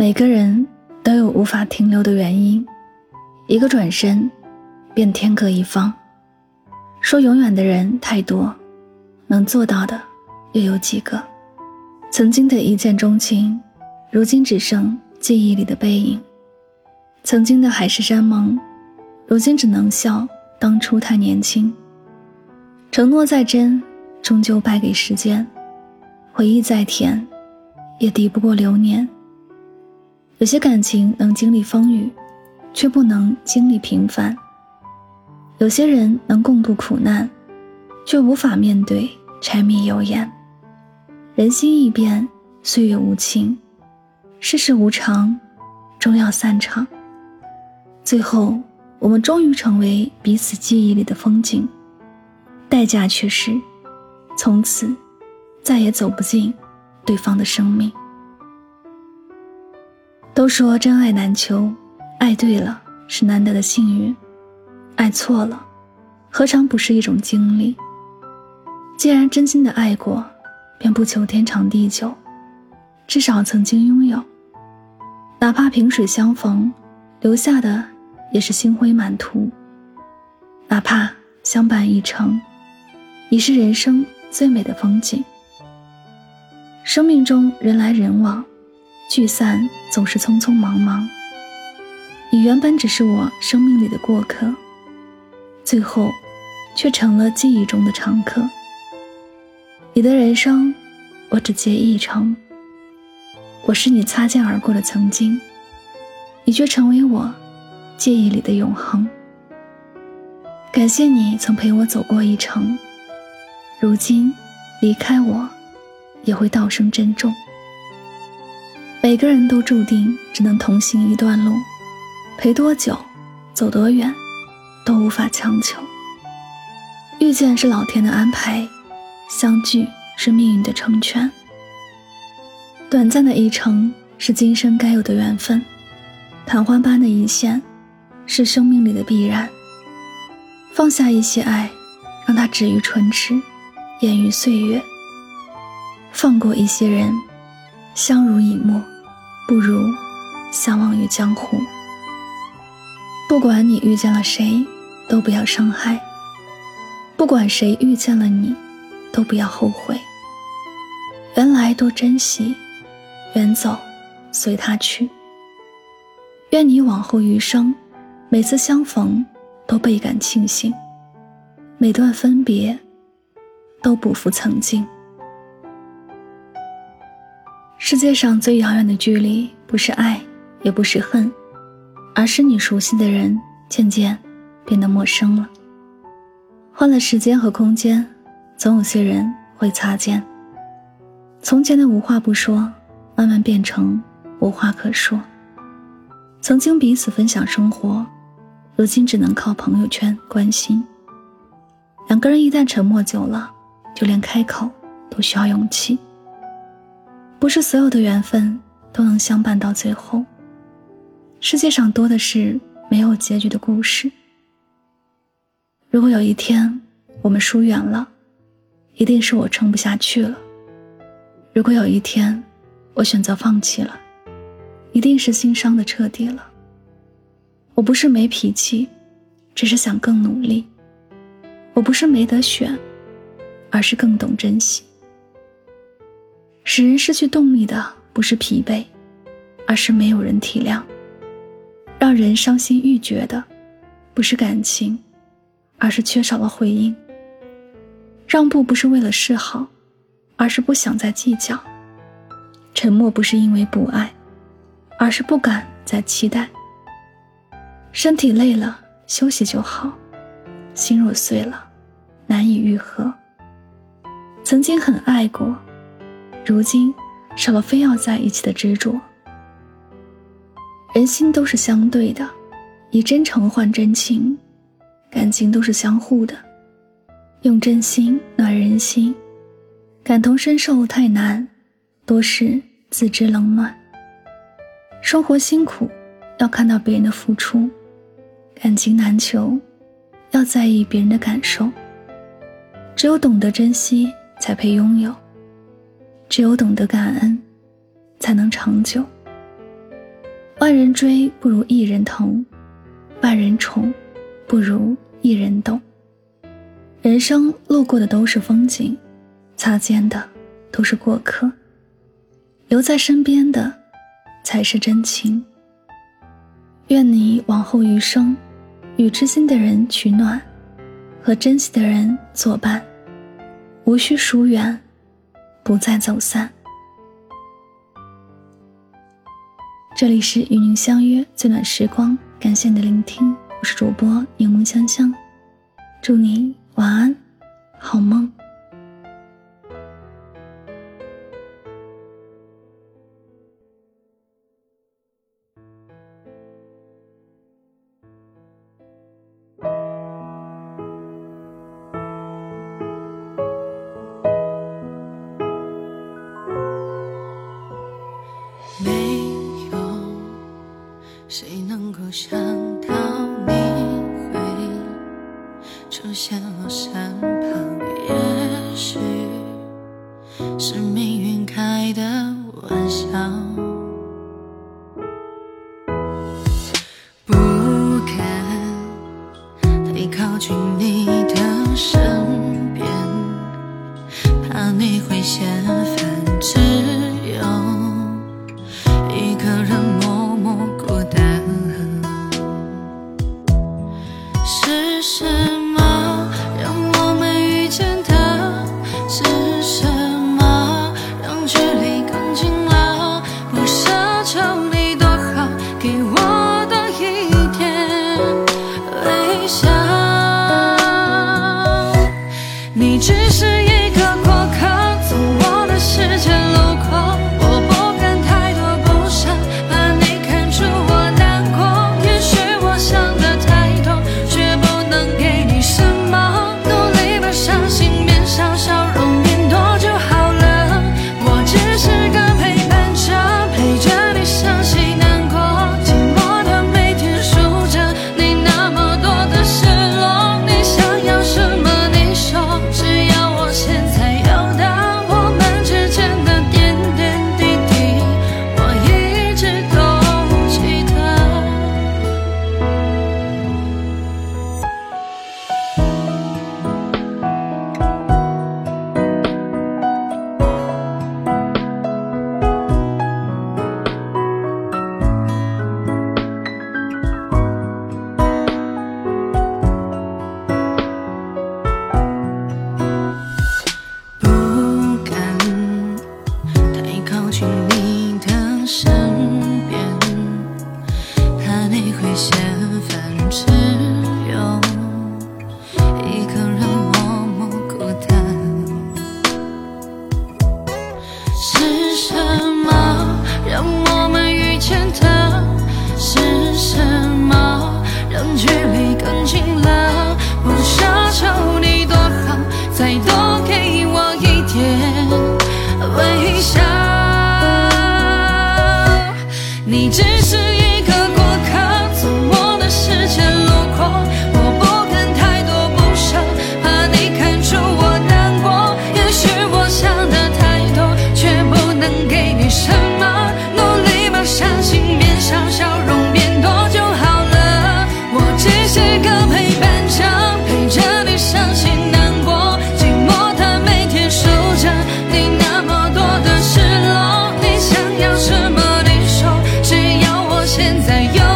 每个人都有无法停留的原因，一个转身，便天各一方。说永远的人太多，能做到的又有几个？曾经的一见钟情，如今只剩记忆里的背影；曾经的海誓山盟，如今只能笑当初太年轻。承诺再真，终究败给时间；回忆再甜，也抵不过流年。有些感情能经历风雨，却不能经历平凡。有些人能共度苦难，却无法面对柴米油盐。人心易变，岁月无情，世事无常，终要散场。最后，我们终于成为彼此记忆里的风景，代价却是从此再也走不进对方的生命。都说真爱难求，爱对了是难得的幸运。爱错了，何尝不是一种经历？既然真心的爱过，便不求天长地久，至少曾经拥有。哪怕萍水相逢，留下的也是星辉满途；哪怕相伴一程，已是人生最美的风景。生命中人来人往，聚散总是匆匆忙忙。你原本只是我生命里的过客。最后，却成了记忆中的常客。你的人生，我只记一程。我是你擦肩而过的曾经，你却成为我记忆里的永恒。感谢你曾陪我走过一程，如今离开我，也会道声珍重。每个人都注定只能同行一段路，陪多久，走多远。都无法强求。遇见是老天的安排，相聚是命运的成全。短暂的一程是今生该有的缘分，昙花般的一现是生命里的必然。放下一些爱，让它止于唇齿，掩于岁月。放过一些人，相濡以沫，不如相忘于江湖。不管你遇见了谁。都不要伤害。不管谁遇见了你，都不要后悔。原来多珍惜，远走随他去。愿你往后余生，每次相逢都倍感庆幸，每段分别都不负曾经。世界上最遥远的距离，不是爱，也不是恨，而是你熟悉的人渐渐。变得陌生了。换了时间和空间，总有些人会擦肩。从前的无话不说，慢慢变成无话可说。曾经彼此分享生活，如今只能靠朋友圈关心。两个人一旦沉默久了，就连开口都需要勇气。不是所有的缘分都能相伴到最后。世界上多的是没有结局的故事。如果有一天我们疏远了，一定是我撑不下去了；如果有一天我选择放弃了，一定是心伤的彻底了。我不是没脾气，只是想更努力；我不是没得选，而是更懂珍惜。使人失去动力的不是疲惫，而是没有人体谅；让人伤心欲绝的不是感情。而是缺少了回应。让步不是为了示好，而是不想再计较。沉默不是因为不爱，而是不敢再期待。身体累了，休息就好；心若碎了，难以愈合。曾经很爱过，如今少了非要在一起的执着。人心都是相对的，以真诚换真情。感情都是相互的，用真心暖人心，感同身受太难，多是自知冷暖。生活辛苦，要看到别人的付出；感情难求，要在意别人的感受。只有懂得珍惜，才配拥有；只有懂得感恩，才能长久。万人追不如一人疼，万人宠不如一人懂。人生路过的都是风景，擦肩的都是过客，留在身边的才是真情。愿你往后余生，与知心的人取暖，和珍惜的人作伴，无需疏远，不再走散。这里是与您相约最暖时光，感谢你的聆听，我是主播柠檬香香，祝您。晚安，好梦。出现我。身旁，也许是命运开的玩笑。不敢太靠近你的身边，怕你会嫌烦，只有千分之有。在有。